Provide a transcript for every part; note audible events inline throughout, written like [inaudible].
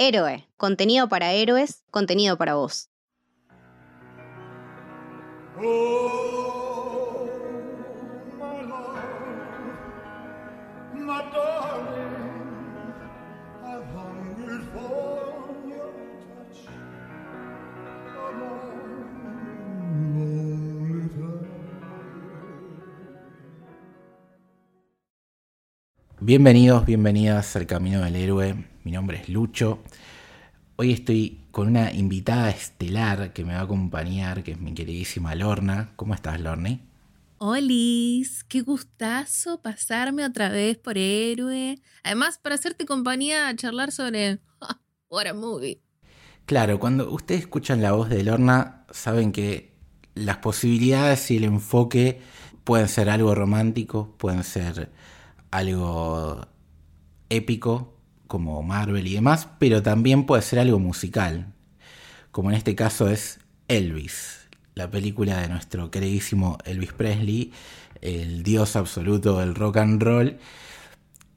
Héroe, contenido para héroes, contenido para vos. Bienvenidos, bienvenidas al Camino del Héroe. Mi nombre es Lucho. Hoy estoy con una invitada estelar que me va a acompañar, que es mi queridísima Lorna. ¿Cómo estás, Lorne? Olis, qué gustazo pasarme otra vez por Héroe. Además, para hacerte compañía, a charlar sobre What a Movie. Claro, cuando ustedes escuchan la voz de Lorna, saben que las posibilidades y el enfoque pueden ser algo romántico, pueden ser algo épico como Marvel y demás, pero también puede ser algo musical, como en este caso es Elvis, la película de nuestro queridísimo Elvis Presley, el dios absoluto del rock and roll,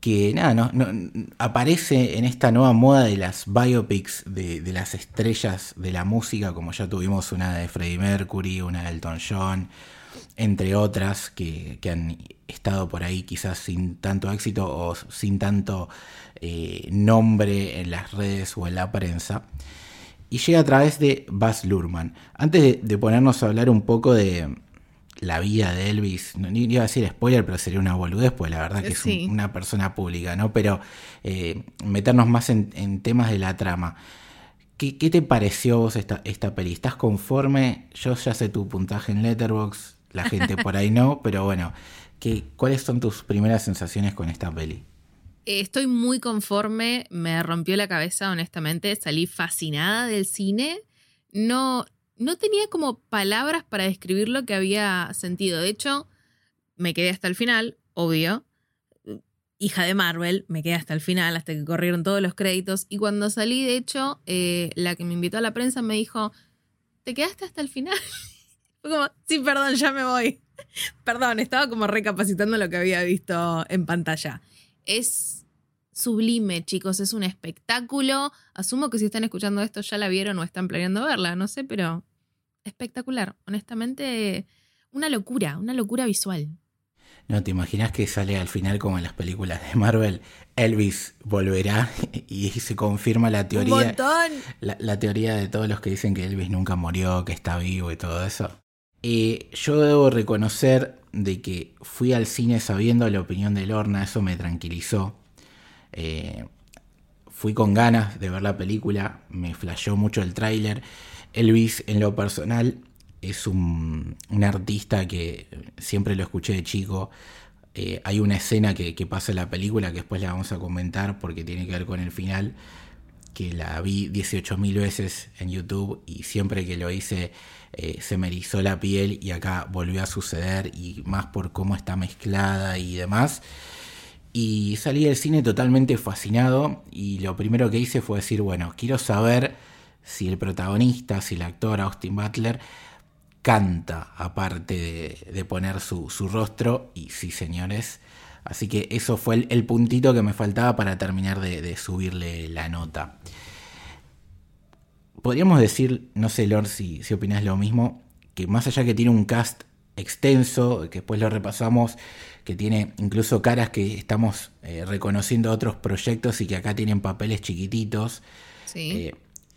que nada, no, aparece en esta nueva moda de las biopics de, de, las estrellas de la música, como ya tuvimos una de Freddie Mercury, una de Elton John, entre otras que, han estado por ahí quizás sin tanto éxito o sin tanto eh, nombre en las redes o en la prensa. Y llega a través de Baz Luhrmann. Antes de, ponernos a hablar un poco de la vida de Elvis, no iba a decir spoiler, pero sería una boludez, pues la verdad que es una persona pública, ¿no? Pero eh, meternos más en, temas de la trama. ¿Qué, te pareció vos esta, esta peli? ¿Estás conforme? Yo ya sé tu puntaje en Letterboxd la gente por ahí no, pero bueno, ¿qué, ¿cuáles son tus primeras sensaciones con esta peli? Eh, estoy muy conforme, me rompió la cabeza, honestamente, salí fascinada del cine. No, no tenía como palabras para describir lo que había sentido. De hecho, me quedé hasta el final, obvio. Hija de Marvel, me quedé hasta el final, hasta que corrieron todos los créditos. Y cuando salí, de hecho, eh, la que me invitó a la prensa me dijo, ¿te quedaste hasta el final? [laughs] Fue como, sí, perdón, ya me voy. [laughs] perdón, estaba como recapacitando lo que había visto en pantalla. Es sublime, chicos, es un espectáculo. Asumo que si están escuchando esto ya la vieron o están planeando verla, no sé, pero espectacular. Honestamente, una locura, una locura visual. No, ¿te imaginas que sale al final como en las películas de Marvel? Elvis volverá [laughs] y se confirma la teoría. La, la, teoría de todos los que dicen que Elvis nunca murió, que está vivo y todo eso. Eh, yo debo reconocer de que fui al cine sabiendo la opinión de Lorna, eso me tranquilizó. Eh, fui con ganas de ver la película, me flasheó mucho el tráiler. Elvis, en lo personal, es un, artista que siempre lo escuché de chico. Eh, hay una escena que, pasa en la película que después la vamos a comentar porque tiene que ver con el final, que la vi 18.000 veces en YouTube y siempre que lo hice eh, se me erizó la piel y acá volvió a suceder y más por cómo está mezclada y demás. Y salí del cine totalmente fascinado y lo primero que hice fue decir, bueno, quiero saber si el protagonista, si el actor Austin Butler canta aparte de, poner su, rostro y sí señores. Así que eso fue el, puntito que me faltaba para terminar de subirle la nota podríamos decir, no sé, Lord, si, si opinás lo mismo, que más allá que tiene un cast extenso, que después lo repasamos, que tiene incluso caras que estamos eh, reconociendo otros proyectos y que acá tienen papeles chiquititos. Eh,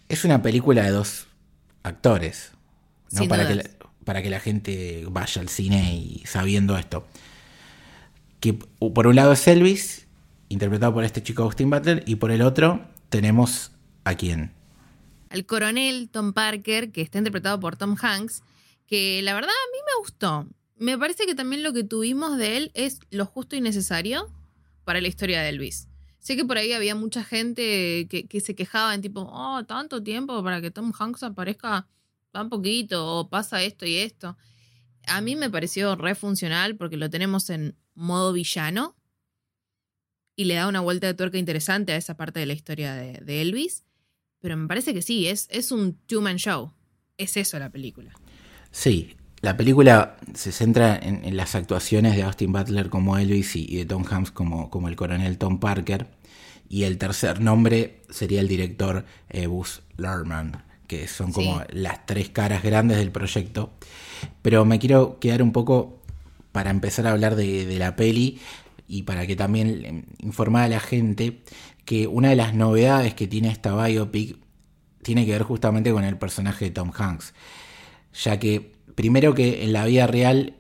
es una película de dos actores, ¿no? para que, la, para que la gente vaya al cine y sabiendo esto. Que por un lado es Elvis, interpretado por este chico Austin Butler, y por el otro tenemos a quién? el coronel Tom Parker, que está interpretado por Tom Hanks, que la verdad a mí me gustó. Me parece que también lo que tuvimos de él es lo justo y necesario para la historia de Elvis. Sé que por ahí había mucha gente que, se quejaba en tipo, oh, tanto tiempo para que Tom Hanks aparezca tan poquito, o pasa esto y esto. A mí me pareció re funcional porque lo tenemos en modo villano y le da una vuelta de tuerca interesante a esa parte de la historia de Elvis. Pero me parece que sí, es, es un two-man show. Es eso la película. Sí, la película se centra en, las actuaciones de Austin Butler como Elvis y, de Tom Hanks como, como el coronel Tom Parker. y el tercer nombre sería el director eh, Buzz Lerman, que son como las tres caras grandes del proyecto. Pero me quiero quedar un poco para empezar a hablar de, de la peli y para que también informar a la gente que una de las novedades que tiene esta biopic tiene que ver justamente con el personaje de Tom Hanks, ya que primero que en la vida real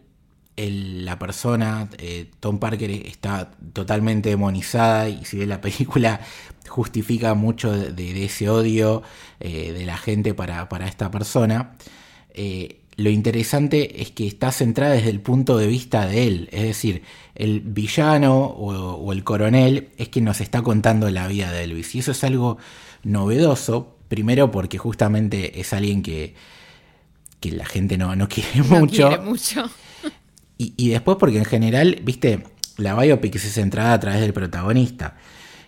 la persona, eh, Tom Parker, está totalmente demonizada y si bien la película justifica mucho de, ese odio eh, de la gente para, esta persona, eh, lo interesante es que está centrada desde el punto de vista de él, es decir, el villano o, el coronel es quien nos está contando la vida de Elvis y eso es algo novedoso, primero porque justamente es alguien que, que la gente no, no quiere mucho. Quiere mucho. Y, después porque en general, viste, la biopic se centrada a través del protagonista.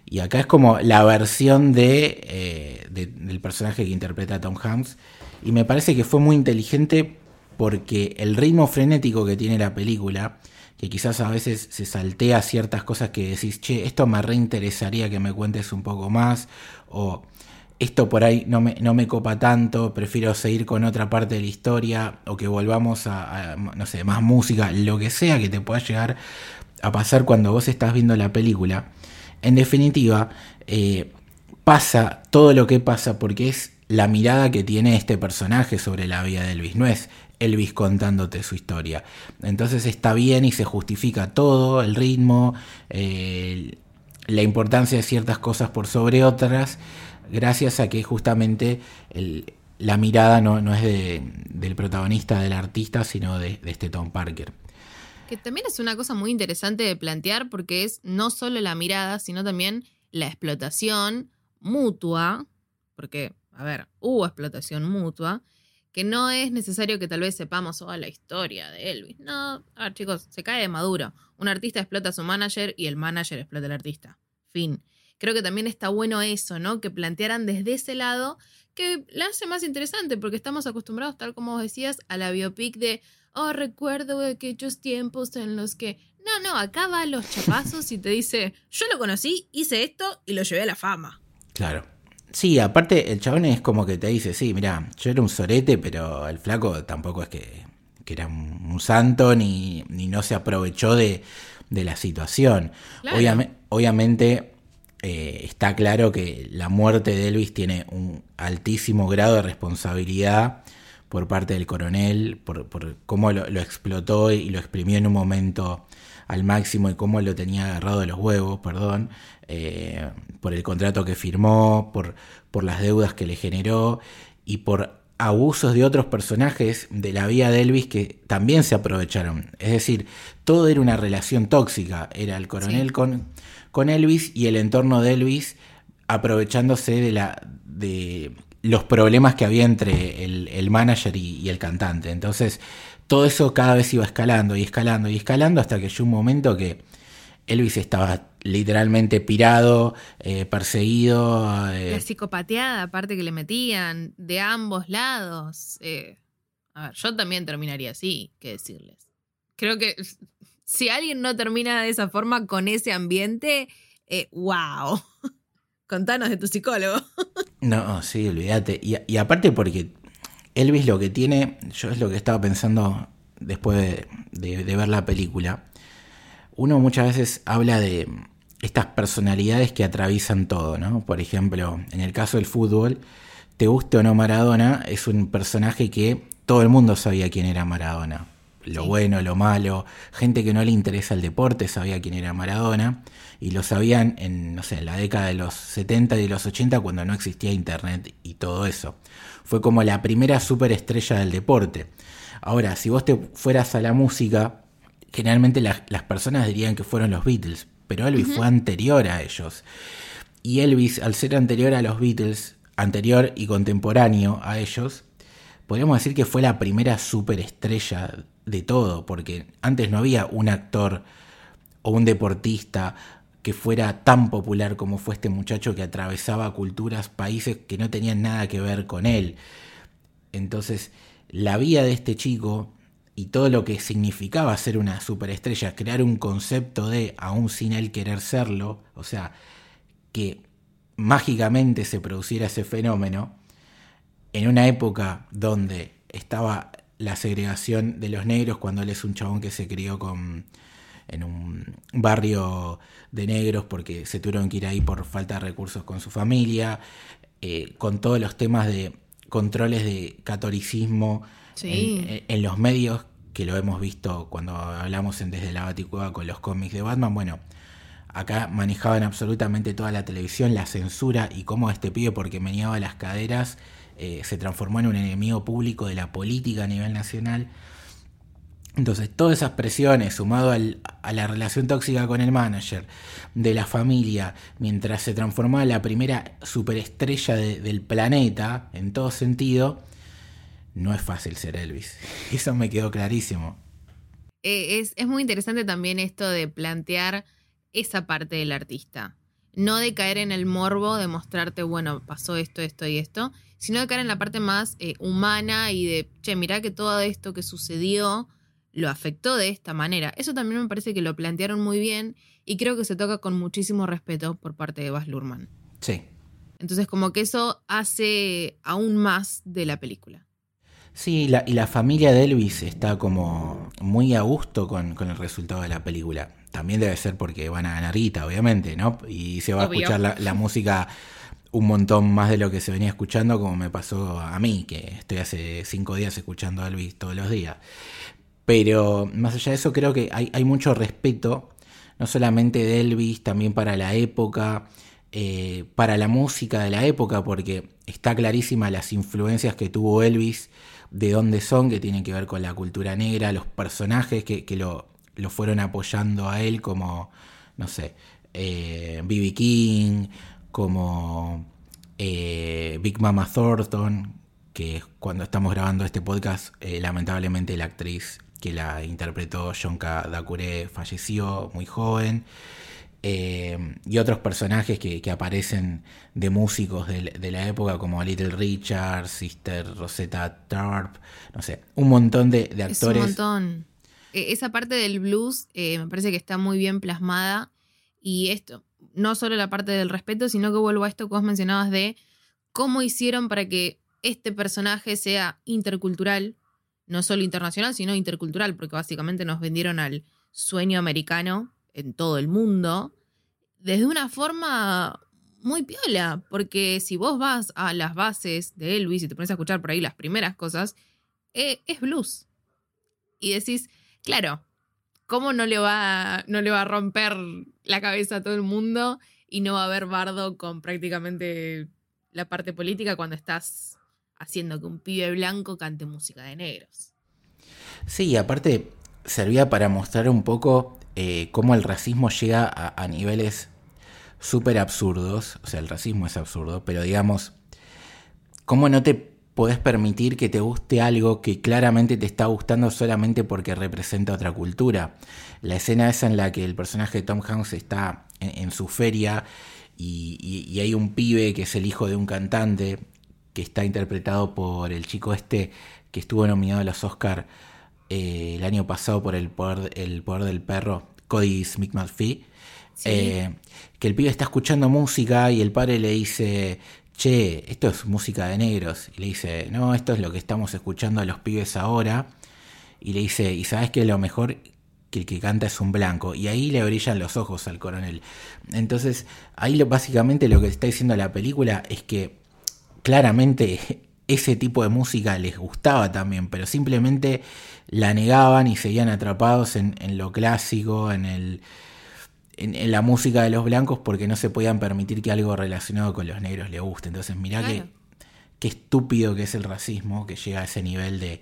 Y acá es como la versión de, eh, del personaje que interpreta Tom Hanks. Y me parece que fue muy inteligente porque el ritmo frenético que tiene la película, que quizás a veces se saltea ciertas cosas que decís, che, esto me reinteresaría que me cuentes un poco más, esto por ahí no me, no me copa tanto, prefiero seguir con otra parte de la historia o que volvamos a, no sé, más música, lo que sea que te pueda llegar a pasar cuando vos estás viendo la película. En definitiva, eh, pasa todo lo que pasa porque es la mirada que tiene este personaje sobre la vida de Elvis, no es Elvis contándote su historia. Entonces está bien y se justifica todo, el ritmo, la importancia de ciertas cosas por sobre otras gracias a que justamente la mirada no, es del protagonista, del artista, sino de, este Tom Parker. Que también es una cosa muy interesante de plantear porque es no solo la mirada, sino también la explotación mutua, porque, a ver, hubo explotación mutua, que no es necesario que tal vez sepamos toda la historia de Elvis. No, chicos, se cae de maduro. Un artista explota a su manager y el manager explota al artista. Fin creo que también está bueno eso, ¿no? Que plantearan desde ese lado, que la hace más interesante, porque estamos acostumbrados, tal como vos decías, a la biopic de, oh, recuerdo aquellos tiempos en los que... No, no, acá va a los chapazos y te dice, yo lo conocí, hice esto y lo llevé a la fama. Claro. Sí, aparte el chabón es como que te dice, sí, mira, yo era un sorete, pero el flaco tampoco es que, era un, santo ni, ni, no se aprovechó de, de la situación. obviamente eh, está claro que la muerte de Elvis tiene un altísimo grado de responsabilidad por parte del coronel, por, cómo lo, explotó y lo exprimió en un momento al máximo y cómo lo tenía agarrado de los huevos, perdón, eh, por el contrato que firmó, por, por las deudas que le generó y por abusos de otros personajes de la vida de Elvis que también se aprovecharon. Es decir, todo era una relación tóxica. Era el coronel con con Elvis y el entorno de Elvis aprovechándose de, la, de los problemas que había entre el, manager y, el cantante. Entonces, todo eso cada vez iba escalando y escalando y escalando hasta que llegó un momento que Elvis estaba literalmente pirado, eh, perseguido. Eh. La psicopateada, aparte que le metían de ambos lados. Eh, a ver, yo también terminaría así, qué decirles. Creo que [laughs] si alguien no termina de esa forma con ese ambiente, eh, wow. [laughs] Contanos de tu psicólogo. [laughs] no, sí, olvídate. Y, aparte porque Elvis lo que tiene, yo es lo que estaba pensando después de, ver la película, uno muchas veces habla de estas personalidades que atraviesan todo, ¿no? Por ejemplo, en el caso del fútbol, te guste o no Maradona, es un personaje que todo el mundo sabía quién era Maradona lo bueno, lo malo, gente que no le interesa el deporte sabía quién era Maradona y lo sabían en, no sé, en la década de los 70 y de los 80 cuando no existía internet y todo eso. Fue como la primera superestrella del deporte. Ahora, si vos te fueras a la música, generalmente las, personas dirían que fueron los Beatles, pero Elvis fue anterior a ellos. Y Elvis, al ser anterior a los Beatles, anterior y contemporáneo a ellos, podríamos decir que fue la primera superestrella de todo, porque antes no había un actor o un deportista que fuera tan popular como fue este muchacho que atravesaba culturas, países que no tenían nada que ver con él. Entonces, la vida de este chico y todo lo que significaba ser una superestrella, crear un concepto de, aún sin él querer serlo, o sea, que mágicamente se produciera ese fenómeno en una época donde estaba la segregación de los negros, cuando él es un chabón que se crió con, en un barrio de negros porque se tuvieron que ir ahí por falta de recursos con su familia, eh, con todos los temas de controles de catolicismo en, los medios, que lo hemos visto cuando hablamos en Desde la Baticueva con los cómics de Batman, bueno, acá manejaban absolutamente toda la televisión, la censura y cómo este pibe, porque meneaba las caderas, eh, se transformó en un enemigo público de la política a nivel nacional. Entonces, todas esas presiones, sumado a la relación tóxica con el manager, de la familia, mientras se transformaba en la primera superestrella del planeta, en todo sentido, no es fácil ser Elvis. [laughs] Eso me quedó clarísimo. Eh, es, es muy interesante también esto de plantear esa parte del artista. No de caer en el morbo de mostrarte, bueno, pasó esto, esto y esto, sino de caer en la parte más eh, humana y de, che, mirá que todo esto que sucedió lo afectó de esta manera. Eso también me parece que lo plantearon muy bien y creo que se toca con muchísimo respeto por parte de Baz Luhrmann. Sí. Entonces como que eso hace aún más de la película. Sí, y la familia de Elvis está como muy a gusto con, el resultado de la película. También debe ser porque van a ganar guita, obviamente, ¿no? Y se va a escuchar la, la [laughs] música un montón más de lo que se venía escuchando, como me pasó a mí, que estoy hace cinco días escuchando a Elvis todos los días. Pero más allá de eso, creo que hay, mucho respeto, no solamente de Elvis, también para la época, eh, para la música de la época, porque está clarísima las influencias que tuvo Elvis, de dónde son, que tienen que ver con la cultura negra, los personajes que, lo, fueron apoyando a él, como, no sé, B.B. Eh, King, como eh, Big Mama Thornton, que cuando estamos grabando este podcast, lamentablemente la actriz que la interpretó Jonka Dakure, falleció muy joven. Eh, y otros personajes que, aparecen de músicos de, la época como Little Richard, Sister Rosetta Tarp, no sé, un montón de, actores. un montón. E, esa parte del blues eh, me parece que está muy bien plasmada y esto, no solo la parte del respeto, sino que vuelvo a esto que vos mencionabas de cómo hicieron para que este personaje sea intercultural, no solo internacional, sino intercultural, porque básicamente nos vendieron al sueño americano en todo el mundo, desde una forma muy piola, porque si vos vas a las bases de Elvis y te pones a escuchar por ahí las primeras cosas, eh, es blues. Y decís, claro, ¿cómo no le, va, no le va a romper la cabeza a todo el mundo y no va a haber bardo con prácticamente la parte política cuando estás haciendo que un pibe blanco cante música de negros. Sí, aparte servía para mostrar un poco eh, cómo el racismo llega a, niveles súper absurdos. O sea, el racismo es absurdo, pero digamos, cómo no te podés permitir que te guste algo que claramente te está gustando solamente porque representa otra cultura. La escena esa en la que el personaje de Tom Hanks está en, su feria y, hay un pibe que es el hijo de un cantante que está interpretado por el chico este que estuvo nominado a los Oscar eh, el año pasado por el poder, el poder del perro, Cody Smith McPhee, eh, que el pibe está escuchando música y el padre le dice, che, esto es música de negros. Y le dice, no, esto es lo que estamos escuchando a los pibes ahora. Y le dice, ¿y sabes que lo mejor? Que el que canta es un blanco. Y ahí le brillan los ojos al coronel. Entonces, ahí lo, básicamente lo que está diciendo la película es que claramente ese tipo de música les gustaba también, pero simplemente la negaban y seguían atrapados en, lo clásico, en, el, en, la música de los blancos, porque no se podían permitir que algo relacionado con los negros les guste. Entonces, mirá qué, estúpido que es el racismo, que llega a ese nivel de,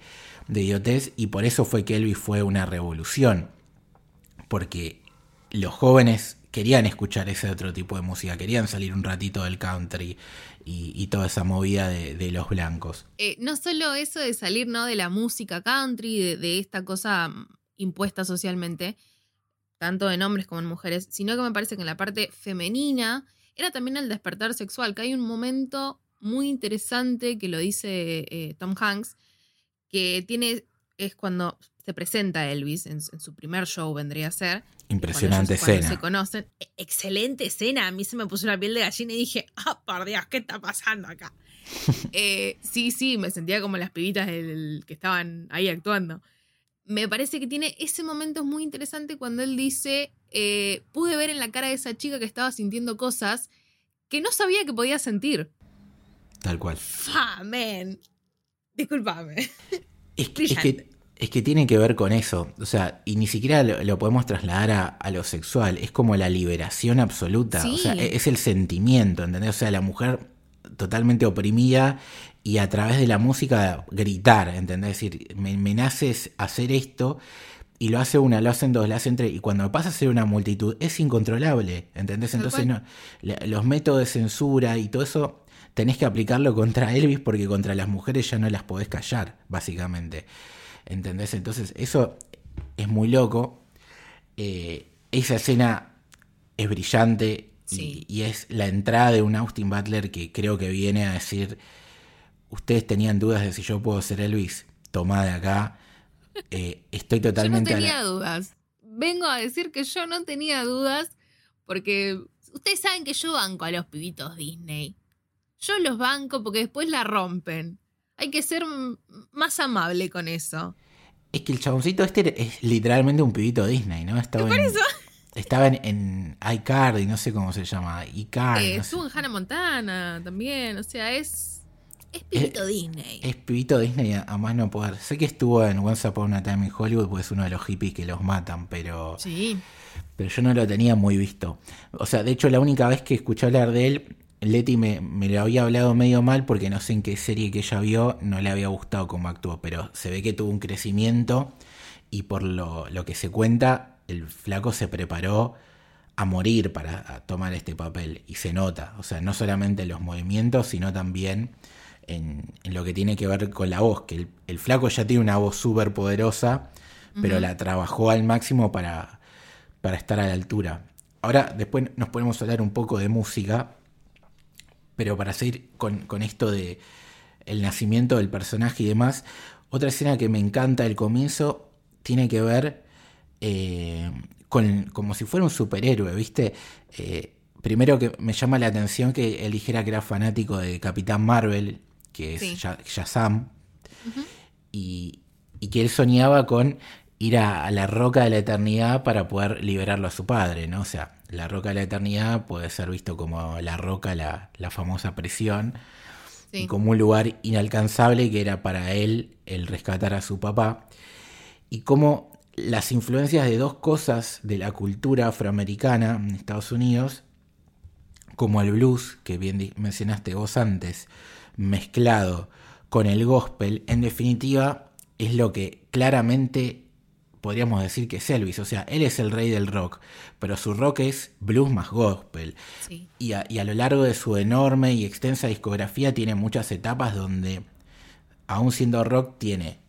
de idiotez, y por eso fue que Elvis fue una revolución, porque los jóvenes querían escuchar ese otro tipo de música, querían salir un ratito del country y, toda esa movida de, los blancos. Eh, no solo eso de salir ¿no? de la música country, de, esta cosa mm, impuesta socialmente, tanto en hombres como en mujeres, sino que me parece que en la parte femenina era también el despertar sexual, que hay un momento muy interesante que lo dice eh, Tom Hanks, que tiene es cuando se presenta Elvis en, su primer show, vendría a ser. Impresionante escena. se conocen. E, excelente escena. A mí se me puso la piel de gallina y dije, ah, por Dios, ¿qué está pasando acá? [laughs] Eh, sí, sí, me sentía como las pibitas que estaban ahí actuando. Me parece que tiene ese momento muy interesante cuando él dice, eh, pude ver en la cara de esa chica que estaba sintiendo cosas que no sabía que podía sentir. Tal cual. Fa, man. Disculpame. [laughs] Es que, es que, tiene que ver con eso. O sea, y ni siquiera lo, podemos trasladar a, lo sexual. Es como la liberación absoluta. O sea, es el sentimiento, ¿entendés? O sea, la mujer totalmente oprimida y a través de la música gritar, ¿entendés? Es decir, me, me nace hacer esto y lo hace una, lo hacen dos, lo hacen tres, y cuando pasa a ser una multitud es incontrolable, ¿entendés? Entonces no, los métodos de censura y todo eso tenés que aplicarlo contra Elvis porque contra las mujeres ya no las podés callar, básicamente. ¿Entendés? Entonces eso es muy loco. Eh, esa escena es brillante y, es la entrada de un Austin Butler que creo que viene a decir, ustedes tenían dudas de si yo puedo ser Elvis, tomá de acá. Eh, estoy totalmente... Yo no tenía dudas. Vengo a decir que yo no tenía dudas porque ustedes saben que yo banco a los pibitos Disney. Yo los banco porque después la rompen. Hay que ser más amable con eso. Es que el chaboncito este es literalmente un pibito Disney, ¿no? Estaba por eso? [laughs] Estaba en, iCard y no sé cómo se llama. iCard. Eh, estuvo en Hannah Montana también. O sea, es. Es pibito Disney. Es pibito Disney a, más no poder. Sé que estuvo en Once Upon a Time in Hollywood, pues es uno de los hippies que los matan, pero. Sí. Pero yo no lo tenía muy visto. O sea, de hecho, la única vez que escuché hablar de él Leti me, lo había hablado medio mal porque no sé en qué serie que ella vio no le había gustado cómo actuó, pero se ve que tuvo un crecimiento y por lo, que se cuenta, el flaco se preparó a morir para tomar este papel y se nota, o sea, no solamente en los movimientos, sino también en, lo que tiene que ver con la voz, que el, flaco ya tiene una voz súper poderosa, pero la trabajó al máximo para, para estar a la altura. Ahora, después nos podemos hablar un poco de música, pero para seguir con, esto de el nacimiento del personaje y demás, otra escena que me encanta del comienzo tiene que ver eh, con como si fuera un superhéroe, ¿viste? Eh, primero que me llama la atención que él dijera que era fanático de Capitán Marvel, que es Shazam, y, y, que él soñaba con ir a, la roca de la eternidad para poder liberarlo a su padre, ¿no? O sea, la roca de la eternidad puede ser visto como la roca, la, famosa prisión, como un lugar inalcanzable que era para él el rescatar a su papá, y como las influencias de dos cosas de la cultura afroamericana en Estados Unidos, como el blues, que bien mencionaste vos antes, mezclado con el gospel, en definitiva es lo que claramente podríamos decir que es Elvis. O sea, él es el rey del rock, pero su rock es blues más gospel. Y, a, lo largo de su enorme y extensa discografía tiene muchas etapas donde, aún siendo rock, tiene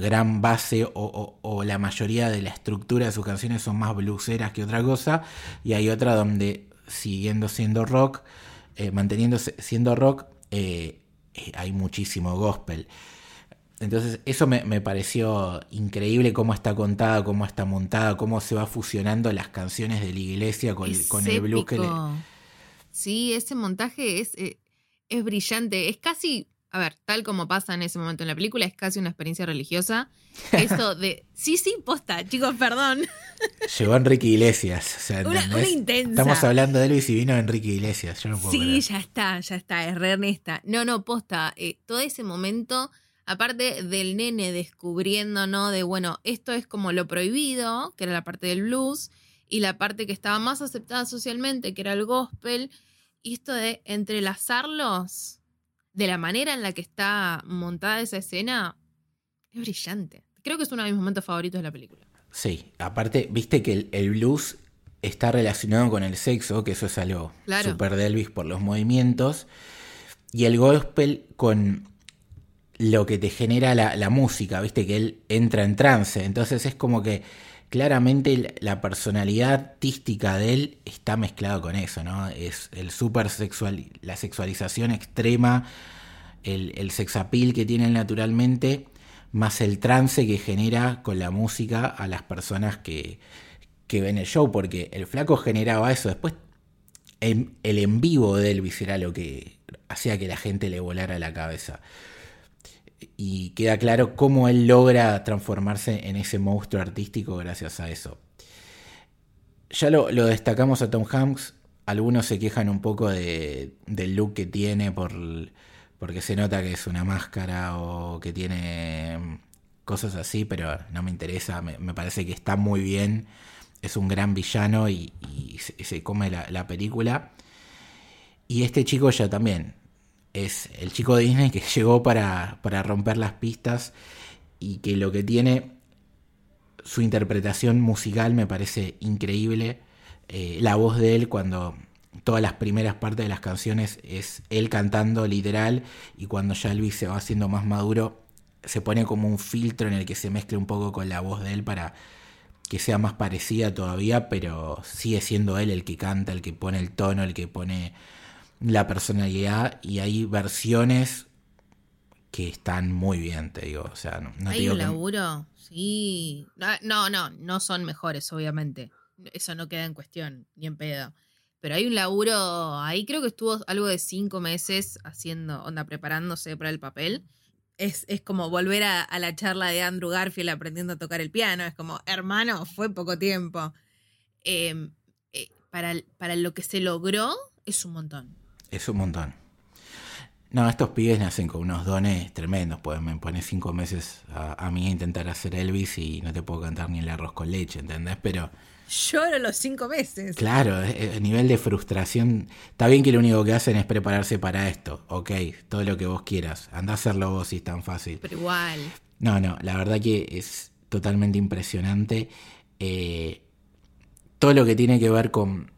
gran base o, la mayoría de la estructura de sus canciones son más blueseras que otra cosa. Y hay otra donde, siguiendo siendo rock, eh, manteniéndose siendo rock, eh, eh, hay muchísimo gospel. Entonces eso me, pareció increíble cómo está contada, cómo está montada, cómo se va fusionando las canciones de la iglesia con, el blues que le... Sí, ese montaje es, eh, es brillante. Es casi, a ver, tal como pasa en ese momento en la película, es casi una experiencia religiosa. [laughs] Eso de, sí, sí, posta, chicos, perdón. Llegó Enrique Iglesias. O sea, una, intensa. Estamos hablando de Luis y vino Enrique Iglesias. Yo no puedo sí, ya está, ya está, es re Ernesta. No, no, posta, eh, todo ese momento aparte del nene descubriendo, ¿no? De, bueno, esto es como lo prohibido, que era la parte del blues, y la parte que estaba más aceptada socialmente, que era el gospel, y esto de entrelazarlos de la manera en la que está montada esa escena, es brillante. Creo que es uno de mis momentos favoritos de la película. Sí, aparte, viste que el, blues está relacionado con el sexo, que eso es algo super de Elvis por los movimientos, y el gospel con lo que te genera la, música, viste que él entra en trance, entonces es como que claramente la personalidad artística de él está mezclado con eso, ¿no? Es el super sexual, la sexualización extrema, el, el sex appeal que tiene naturalmente, más el trance que genera con la música a las personas que, que ven el show, porque el flaco generaba eso. Después, el, el en vivo de Elvis era lo que hacía que la gente le volara la cabeza. Y queda claro cómo él logra transformarse en ese monstruo artístico gracias a eso. Ya lo, lo destacamos a Tom Hanks. Algunos se quejan un poco de, del look que tiene por, porque se nota que es una máscara o que tiene cosas así, pero no me interesa. Me, me parece que está muy bien. Es un gran villano y, se, come la película. Y este chico ya también es el chico de Disney que [laughs] llegó para, para romper las pistas y que lo que tiene su interpretación musical me parece increíble. Eh, la voz de él cuando todas las primeras partes de las canciones es él cantando literal y cuando ya Elvis se va haciendo más maduro se pone como un filtro en el que se mezcla un poco con la voz de él para que sea más parecida todavía, pero sigue siendo él el que canta, el que pone el tono, el que pone la personalidad y hay versiones que están muy bien, te digo. O sea, no, no ¿Hay te digo un que- laburo? Sí. No, no, no son mejores, obviamente. Eso no queda en cuestión, ni en pedo. Pero hay un laburo, ahí creo que estuvo algo de cinco meses haciendo, onda, preparándose para el papel. Es, es como volver a, a la charla de Andrew Garfield aprendiendo a tocar el piano. Es como, hermano, fue poco tiempo. Eh, eh, para, para lo que se logró, es un montón. Es un montón. No, estos pibes nacen con unos dones tremendos. Pues me pones cinco meses a, a mí a intentar hacer Elvis y no te puedo cantar ni el arroz con leche, ¿entendés? Pero Lloro los cinco meses. claro, el nivel de frustración. Está bien que lo único que hacen es prepararse para esto. Ok, todo lo que vos quieras. Anda a hacerlo vos si es tan fácil. Pero igual. No, no, la verdad que es totalmente impresionante. Eh, todo lo que tiene que ver con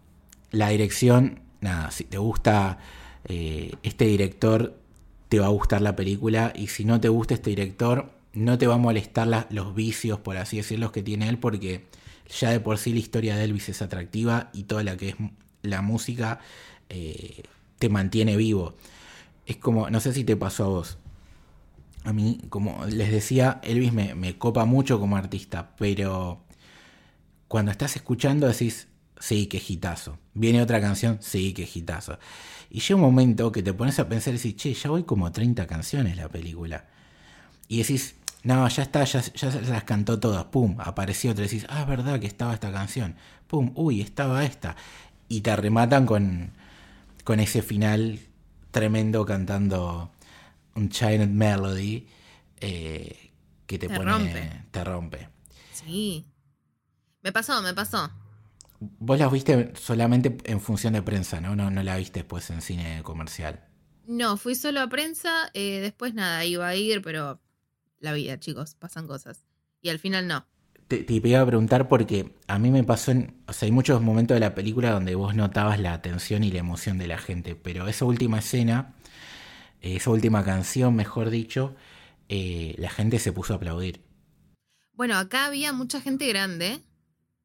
la dirección, nada, si te gusta eh, este director, te va a gustar la película. Y si no te gusta este director, no te va a molestar los vicios, por así decirlo, que tiene él, porque ya de por sí la historia de Elvis es atractiva y toda la que es la música eh, te mantiene vivo. Es como, no sé si te pasó a vos. A mí, como les decía, Elvis me, me copa mucho como artista, pero cuando estás escuchando decís, sí, qué hitazo. Viene otra canción, sí, qué hitazo. Y llega un momento que te pones a pensar y decís, che, ya voy como 30 canciones la película. Y decís, no, ya está, ya, ya se las cantó todas. Pum, apareció otra. Decís, ah, es verdad que estaba esta canción. Pum, uy, estaba esta. Y te rematan con, con ese final tremendo cantando un Child Melody eh, que te, Te pone. rompe. Te rompe. Sí. Me pasó, me pasó. Vos la viste solamente en función de prensa, ¿no? No, no la viste después en cine comercial. No, fui solo a prensa, eh, después nada, iba a ir, pero la vida, chicos, pasan cosas. Y al final no. Te, te iba a preguntar porque a mí me pasó en. O sea, hay muchos momentos de la película donde vos notabas la atención y la emoción de la gente, pero esa última escena, eh, esa última canción, mejor dicho, eh, la gente se puso a aplaudir. Bueno, acá había mucha gente grande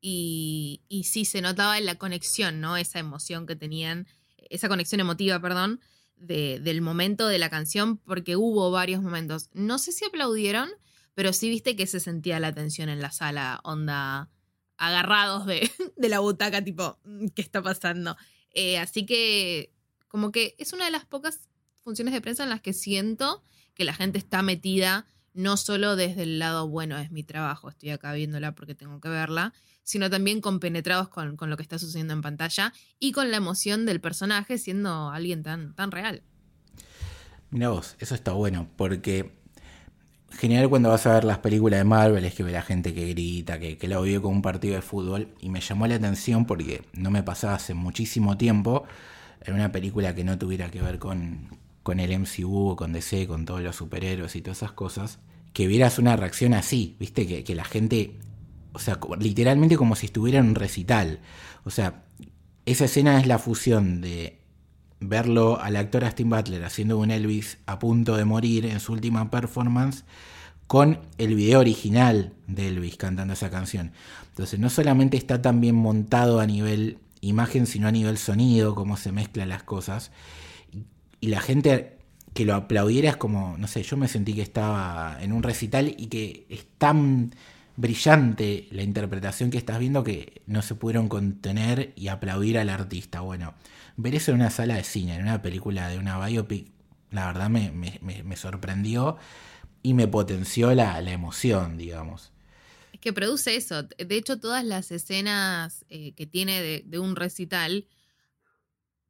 y, sí se notaba la conexión, ¿no? Esa emoción que tenían, esa conexión emotiva, perdón, de- del momento de la canción, porque hubo varios momentos. No sé si aplaudieron, pero sí viste que se sentía la tensión en la sala, onda agarrados de, [laughs] de la butaca, tipo, "Mm, ¿qué está pasando? Eh, así que, como que es una de las pocas funciones de prensa en las que siento que la gente está metida no solo desde el lado, bueno, es mi trabajo, estoy acá viéndola porque tengo que verla, sino también compenetrados con, con lo que está sucediendo en pantalla y con la emoción del personaje siendo alguien tan, tan real. Mira vos, eso está bueno, porque en general cuando vas a ver las películas de Marvel es que ve la gente que grita, que, que la vive como un partido de fútbol, y me llamó la atención porque no me pasaba hace muchísimo tiempo en una película que no tuviera que ver con, con el MCU, con DC, con todos los superhéroes y todas esas cosas, que vieras una reacción así, viste, que, que la gente, o sea, literalmente como si estuviera en un recital. O sea, esa escena es la fusión de verlo al actor Austin Butler haciendo un Elvis a punto de morir en su última performance con el video original de Elvis cantando esa canción. Entonces no solamente está tan bien montado a nivel imagen, sino a nivel sonido, cómo se mezclan las cosas. Y, la gente que lo aplaudieras como, no sé, yo me sentí que estaba en un recital y que es tan brillante la interpretación que estás viendo que no se pudieron contener y aplaudir al artista. Bueno, ver eso en una sala de cine, en una película de una biopic, la verdad me, me, sorprendió y me potenció la, emoción, digamos. Es que produce eso. De hecho, todas las escenas eh, que tiene de, de, un recital,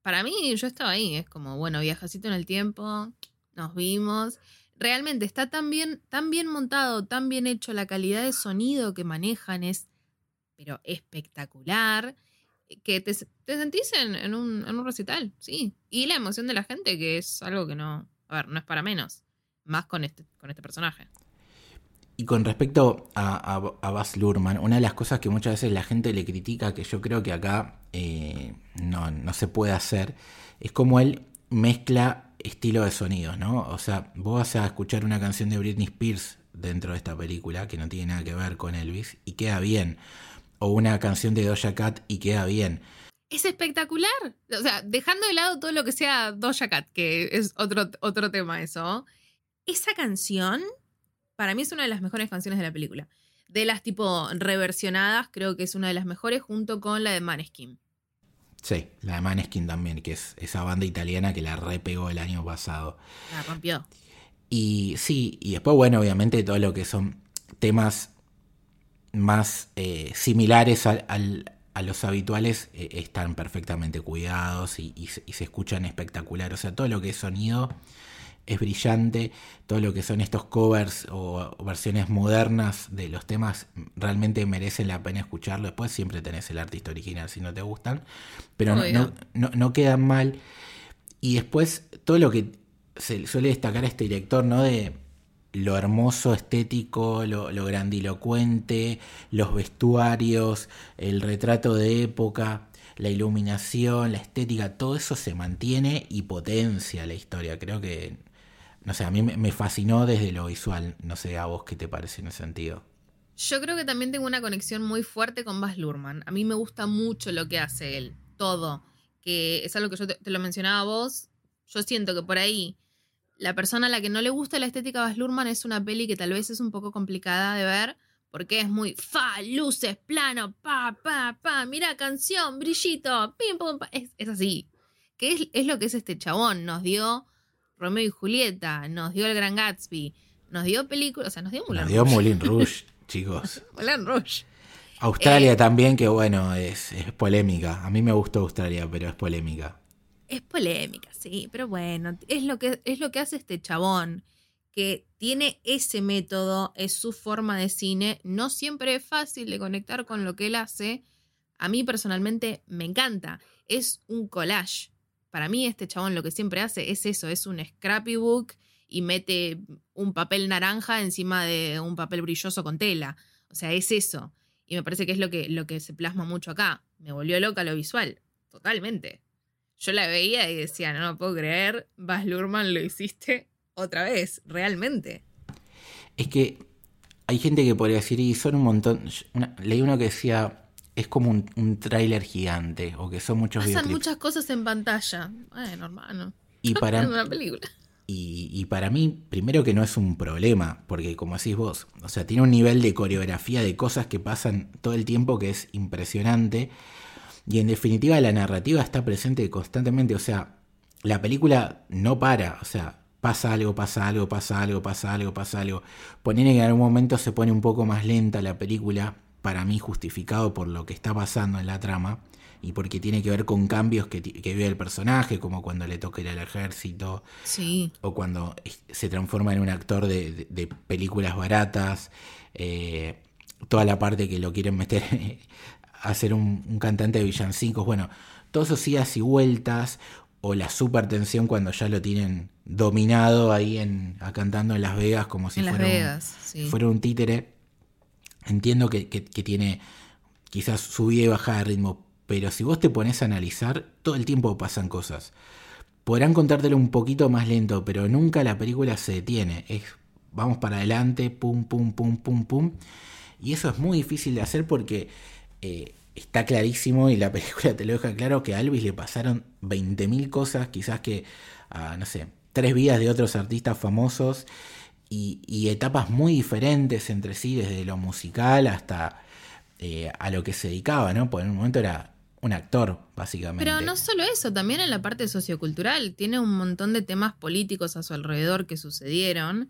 para mí yo estaba ahí. Es como, bueno, viajacito en el tiempo, nos vimos realmente está tan bien, tan bien montado, tan bien hecho, la calidad de sonido que manejan es, pero espectacular, eh, que te, sentís en, un, recital, sí. Y la emoción de la gente, que es algo que no, a ver, no es para menos, más con este, con este personaje. Y con respecto a, a, Baz Luhrmann, una de las cosas que muchas veces la gente le critica, que yo creo que acá eh, no, no se puede hacer, es como él mezcla estilo de sonidos, ¿no? O sea, vos vas a escuchar una canción de Britney Spears dentro de esta película que no tiene nada que ver con Elvis y queda bien. O una canción de Doja Cat y queda bien. Es espectacular. O sea, dejando de lado todo lo que sea Doja Cat, que es otro, otro tema eso. Esa canción, para mí es una de las mejores canciones de la película. De las tipo reversionadas, creo que es una de las mejores junto con la de Maneskin. Sí, la de Maneskin también, que es esa banda italiana que la repegó el año pasado. La rompió. Y sí, y después, bueno, obviamente todo lo que son temas más eh, similares a los habituales eh, están perfectamente cuidados y, y, se escuchan espectacular. O sea, todo lo que es sonido es brillante. Todo lo que son estos covers o, versiones modernas de los temas realmente merecen la pena escucharlo. Después siempre tenés el artista original si no te gustan, pero no, no, quedan mal. Y después todo lo que se suele destacar a este director, ¿no? De lo hermoso estético, lo, lo, grandilocuente, los vestuarios, el retrato de época, la iluminación, la estética, todo eso se mantiene y potencia la historia. Creo que no sé, a mí me fascinó desde lo visual. No sé a vos qué te parece en ese sentido. Yo creo que también tengo una conexión muy fuerte con Baz Luhrmann. A mí me gusta mucho lo que hace él, todo. Que es algo que yo te, lo mencionaba a vos. Yo siento que por ahí la persona a la que no le gusta la estética de Baz Luhrmann es una peli que tal vez es un poco complicada de ver porque es muy fa, luces, plano, pa, pa, pa, mira canción, brillito, pim, pum, pa. Es, así. Que es, es, lo que es este chabón. Nos dio Romeo y Julieta, nos dio El Gran Gatsby, nos dio películas, o sea, nos dio Moulin Nos dio Moulin [laughs] Rouge, chicos. Moulin Rouge. Australia eh, también, que bueno, es, polémica. A mí me gustó Australia, pero es polémica. Es polémica, sí, pero bueno, es lo que, es lo que hace este chabón, que tiene ese método, es su forma de cine. No siempre es fácil de conectar con lo que él hace. A mí personalmente me encanta. Es un collage. Para mí este chabón lo que siempre hace es eso, es un scrappybook y mete un papel naranja encima de un papel brilloso con tela. O sea, es eso. Y me parece que es lo que, lo que se plasma mucho acá. Me volvió loca lo visual. Totalmente. Yo la veía y decía, no, no puedo creer, Baz Luhrmann lo hiciste otra vez, realmente. Es que hay gente que podría decir, y son un montón. leí uno que decía, es como un, un tráiler gigante o que son muchos Pasan muchas cosas en pantalla. Bueno, hermano. Y [laughs] para, una película. Y, y, para mí, primero que no es un problema, porque como decís vos, o sea, tiene un nivel de coreografía de cosas que pasan todo el tiempo que es impresionante. Y en definitiva la narrativa está presente constantemente, o sea, la película no para, o sea, pasa algo, pasa algo, pasa algo, pasa algo, pasa algo. Poner que en algún momento se pone un poco más lenta la película, para mí justificado por lo que está pasando en la trama y porque tiene que ver con cambios que, vive el personaje, como cuando le toca ir al ejército, sí. o cuando se transforma en un actor de, películas baratas, eh, toda la parte que lo quieren meter [laughs] a ser un, cantante de villancicos, bueno, todos esos idas y vueltas, o la super tensión cuando ya lo tienen dominado ahí en, cantando en Las Vegas como si fuera, fuera un títere Entiendo que, tiene quizás subida y bajada de ritmo, pero si vos te pones a analizar, todo el tiempo pasan cosas. Podrán contártelo un poquito más lento, pero nunca la película se detiene. Es vamos para adelante, pum, pum, pum, pum, pum. Y eso es muy difícil de hacer porque eh, está clarísimo y la [laughs] película te lo deja claro que a Elvis le pasaron 20.000 cosas, quizás que, no sé, tres vidas de otros artistas famosos y, etapas muy diferentes entre sí, desde lo musical hasta eh, a lo que se dedicaba, ¿no? Porque en un momento era un actor, básicamente. Pero no solo eso, también en la parte sociocultural. Tiene un montón de temas políticos a su alrededor que sucedieron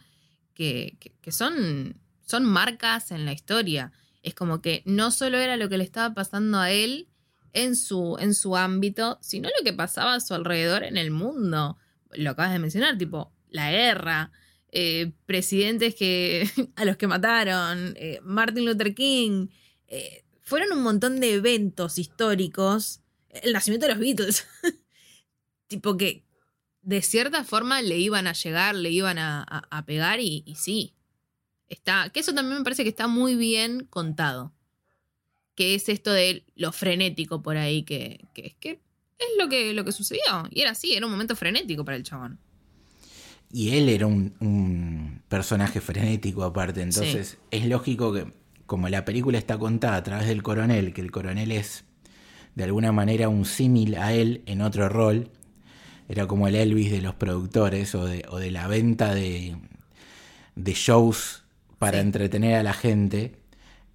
que, son, son marcas en la historia. Es como que no solo era lo que le estaba pasando a él en su, en su ámbito, sino lo que pasaba a su alrededor en el mundo. Lo acabas de mencionar, tipo la guerra, eh, presidentes que, [laughs] a los que mataron, eh, Martin Luther King. Eh, fueron un montón de eventos históricos. El nacimiento de los Beatles. [laughs] tipo que de cierta forma le iban a llegar, le iban a, pegar y, sí. Está, que eso también me parece que está muy bien contado. Que es esto de lo frenético por ahí, que, es que es lo que, lo que sucedió. Y era así, era un momento frenético para el chabón. Y él era un, personaje frenético aparte, entonces es lógico que como la película está contada a través del coronel, que el coronel es de alguna manera un símil a él en otro rol, era como el Elvis de los productores o de, o de la venta de, de shows para entretener a la gente,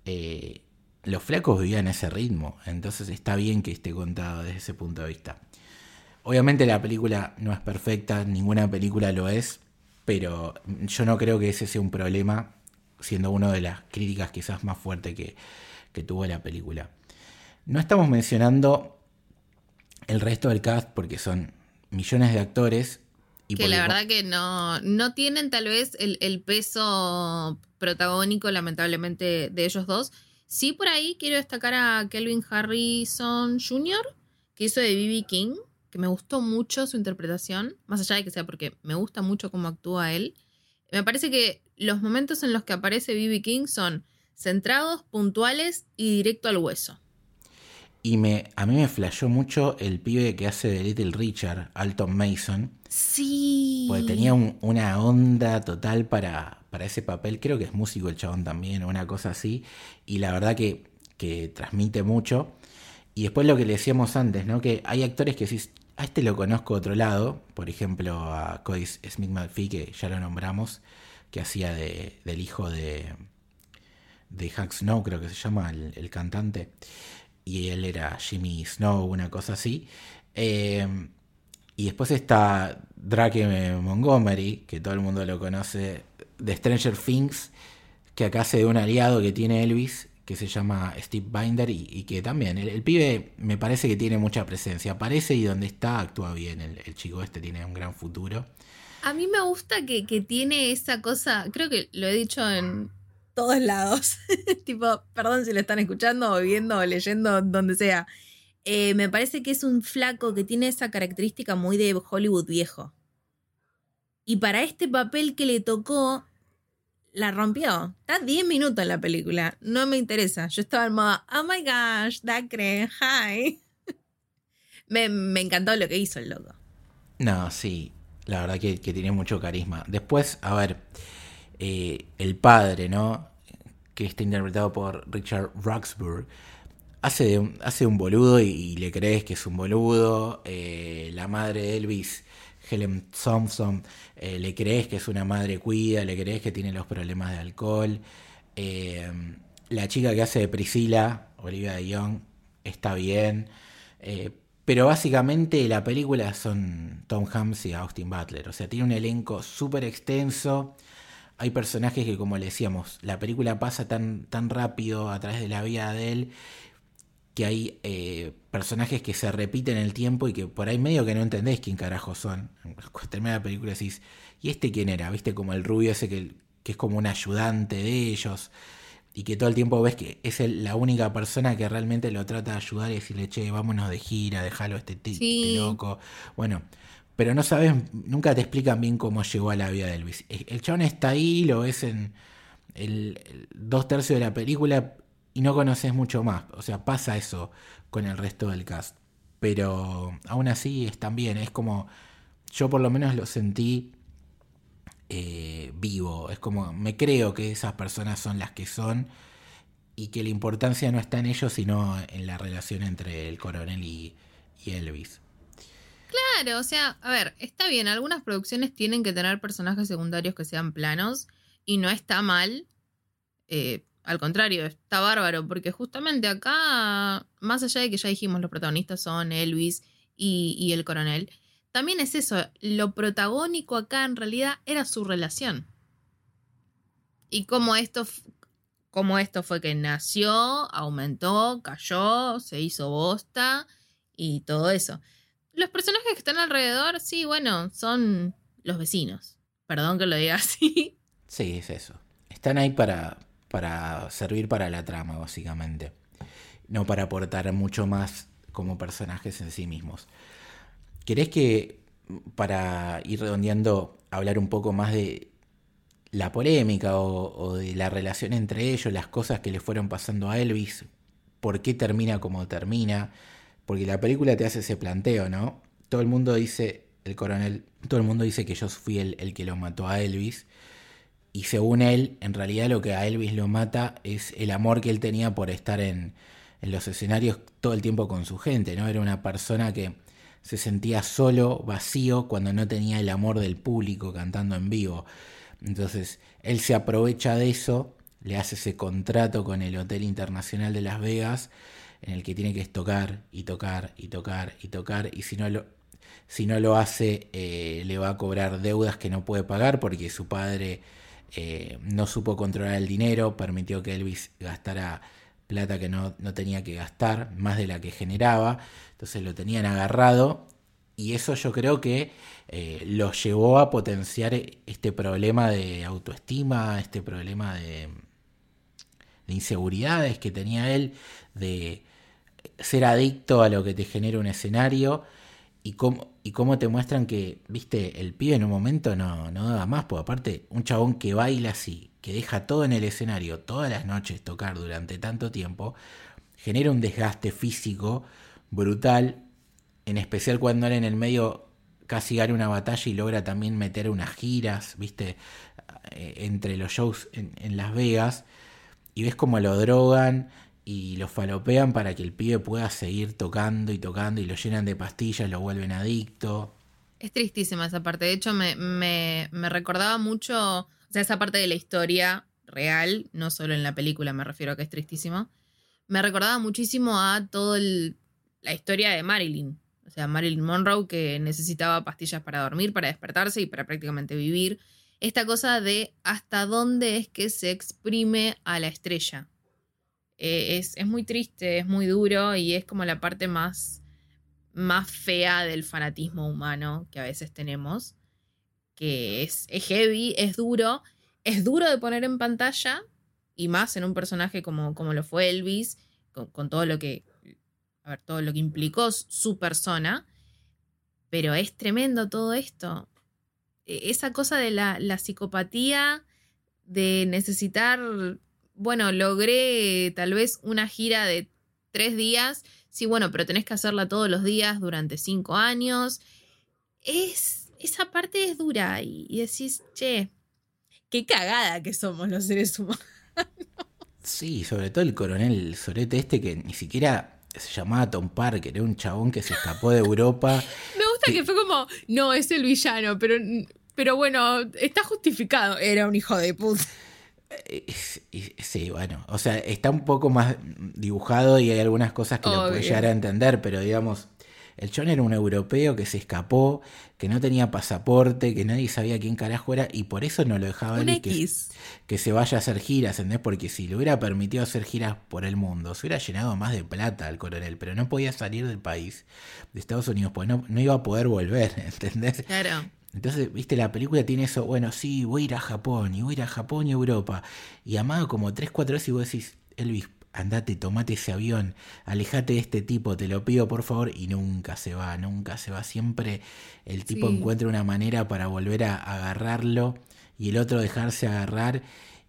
eh, los flacos vivían ese ritmo, entonces está bien que esté contado desde ese punto de vista. Obviamente la película no es perfecta, ninguna película lo es, pero yo no creo que ese sea un problema, siendo una de las críticas quizás más fuertes que, tuvo la película. No estamos mencionando el resto del cast porque son millones de actores. Y que la verdad que no, no tienen tal vez el, el, peso protagónico, lamentablemente, de ellos dos. Sí, por ahí quiero destacar a Kelvin Harrison Jr., que hizo de B.B. King, me gustó mucho su interpretación, más allá de que sea porque me gusta mucho cómo actúa él. Me parece que los momentos en los que aparece B.B. King son centrados, puntuales y directo al hueso. Y me, a mí me flashó mucho el pibe que hace de Little Richard, Alton Mason. Sí. Porque tenía una onda total para, para ese papel. Creo que es músico el chabón también, o una cosa así. Y la verdad que, que transmite mucho. Y después lo que le decíamos antes, ¿no? Que hay actores que sí a este lo conozco de otro lado, por ejemplo a Cody Smith McPhee, que ya lo nombramos, que hacía de, del hijo de, de Hank Snow, creo que se llama el, cantante, y él era Jimmy Snow, una cosa así. Eh, y después está Drake Montgomery, que todo el mundo lo conoce, de Stranger Things, que acá hace de un aliado que tiene Elvis, que se llama Steve Binder y, que también el, pibe me parece que tiene mucha presencia. Aparece y donde está actúa bien. El, chico este tiene un gran futuro. A mí me gusta que, tiene esa cosa, creo que lo he dicho en todos lados. [laughs] tipo, perdón si lo están escuchando o viendo o leyendo, donde sea. Eh, me parece que es un flaco que tiene esa característica muy de Hollywood viejo. Y para este papel que le tocó, la rompió. Está 10 minutos en la película. No me interesa. Yo estaba en modo, oh my gosh, Dacre, hi. [laughs] me, encantó lo que hizo el loco. No, sí. La verdad que, tiene mucho carisma. Después, a ver, eh, el padre, ¿no? Que está interpretado por Richard Roxburgh. Hace, hace un boludo y, le crees que es un boludo. Eh, la madre de Elvis Helen Thompson, eh, le crees que es una madre cuida, le crees que tiene los problemas de alcohol. Eh, la chica que hace de Priscila, Olivia de Young, está bien. Eh, pero básicamente la película son Tom Hanks y Austin Butler. O sea, tiene un elenco súper extenso. Hay personajes que, como le decíamos, la película pasa tan, tan rápido a través de la vida de él que hay eh, personajes que se repiten en el tiempo y que por ahí medio que no entendés quién carajo son. Cuando [laughs] termina la película decís, ¿y este quién era? ¿Viste? Como el rubio ese que, que es como un ayudante de ellos y que todo el tiempo ves que es la única persona que realmente lo trata de ayudar y decirle, che, vámonos de gira, déjalo este, este loco. Bueno, pero no sabes, nunca te explican bien cómo llegó a la vida de Elvis. El chabón está ahí, lo ves en el dos tercios de la película y no conoces mucho más. O sea, pasa eso con el resto del cast. Pero aún así están bien. Es como, yo por lo menos lo sentí eh, vivo. Es como, me creo que esas personas son las que son y que la importancia no está en ellos, sino en la relación entre el coronel y, Elvis. Claro, o sea, a ver, está bien, algunas producciones tienen que tener personajes secundarios que sean planos y no está mal. Eh, al contrario, está bárbaro, porque justamente acá, más allá de que ya dijimos, los protagonistas son Elvis y, el coronel, también es eso, lo protagónico acá en realidad era su relación. Y cómo esto, cómo esto fue que nació, aumentó, cayó, se hizo bosta y todo eso. Los personajes que están alrededor, sí, bueno, son los vecinos. Perdón que lo diga [laughs] así. Sí, es eso. Están ahí para, para servir para la trama, básicamente. No para aportar mucho más como personajes en sí mismos. ¿Querés que, para ir redondeando, hablar un poco más de la polémica o, de la relación entre ellos, las cosas que le fueron pasando a Elvis, por qué termina como termina? Porque la película te hace ese planteo, ¿no? Todo el mundo dice, el coronel, todo el mundo dice que yo fui el, el que lo mató a Elvis y según él, en realidad lo que a Elvis lo mata es el amor que él tenía por estar en, los escenarios todo el tiempo con su gente, ¿no? Era una persona que se sentía solo, vacío, cuando no tenía el amor del público cantando en vivo. Entonces, él se aprovecha de eso, le hace ese contrato con el Hotel Internacional de Las Vegas, en el que tiene que tocar y tocar y tocar y tocar, y si no lo, si no lo hace, eh, le va a cobrar deudas que no puede pagar porque su padre eh, no supo controlar el dinero, permitió que Elvis gastara plata que no, tenía que gastar, más de la que generaba, entonces lo tenían agarrado y eso yo creo que eh, lo llevó a potenciar este problema de autoestima, este problema de, de inseguridades que tenía él, de ser adicto a lo que te genera un escenario y cómo, y cómo te muestran que, viste, el pibe en un momento no, no da más, porque aparte, un chabón que baila así, que deja todo en el escenario todas las noches tocar durante tanto tiempo, genera un desgaste físico brutal, en especial cuando él en el medio casi gana una batalla y logra también meter unas giras, viste, eh, entre los shows en Las Vegas, y ves cómo lo drogan y lo falopean para que el pibe pueda seguir tocando y tocando y lo llenan de pastillas, lo vuelven adicto. Es tristísima esa parte. De hecho, me, me, me recordaba mucho, o sea, esa parte de la historia real, no solo en la película, me refiero a que es tristísimo. Me recordaba muchísimo a toda la historia de Marilyn. O sea, Marilyn Monroe que necesitaba pastillas para dormir, para despertarse y para prácticamente vivir. Esta cosa de hasta dónde es que se exprime a la estrella. Eh, es, muy triste, es muy duro y es como la parte más, más fea del fanatismo humano que a veces tenemos, que es, heavy, es duro, es duro de poner en pantalla y más en un personaje como, como lo fue Elvis, con, todo lo que, a ver, todo lo que implicó su persona, pero es tremendo todo esto. E, esa cosa de la, la psicopatía, de necesitar bueno, logré tal vez una gira de tres días. Sí, bueno, pero tenés que hacerla todos los días durante cinco años. Es, esa parte es dura y, decís, che, qué cagada que somos los seres [laughs] humanos. Sí, sobre todo el coronel Sorete este que ni siquiera se llamaba Tom Parker, era un chabón que se escapó de Europa. [laughs] Me gusta que, fue como, no, es el villano, pero, pero bueno, está justificado. Era un hijo de puta. Sí, bueno, o sea, está un poco más dibujado y hay algunas cosas que lo puede llegar a entender, pero digamos, el John era un europeo que se escapó, que no tenía pasaporte, que nadie sabía quién carajo era y por eso no lo dejaba él que, que, se vaya a hacer giras, ¿entendés? Porque si le hubiera permitido hacer giras por el mundo, se hubiera llenado más de plata al coronel, pero no podía salir del país, de Estados Unidos, porque no, no iba a poder volver, [laughs] ¿entendés? Claro. Entonces, viste, la película tiene eso, bueno, sí, voy a ir a Japón, y voy a ir a Japón y Europa. Y amado como tres, cuatro veces y vos decís, Elvis, andate, tomate ese avión, alejate de este tipo, te lo pido por favor, y nunca se va, nunca se va. Siempre el tipo encuentra una manera para volver a agarrarlo y el otro dejarse agarrar.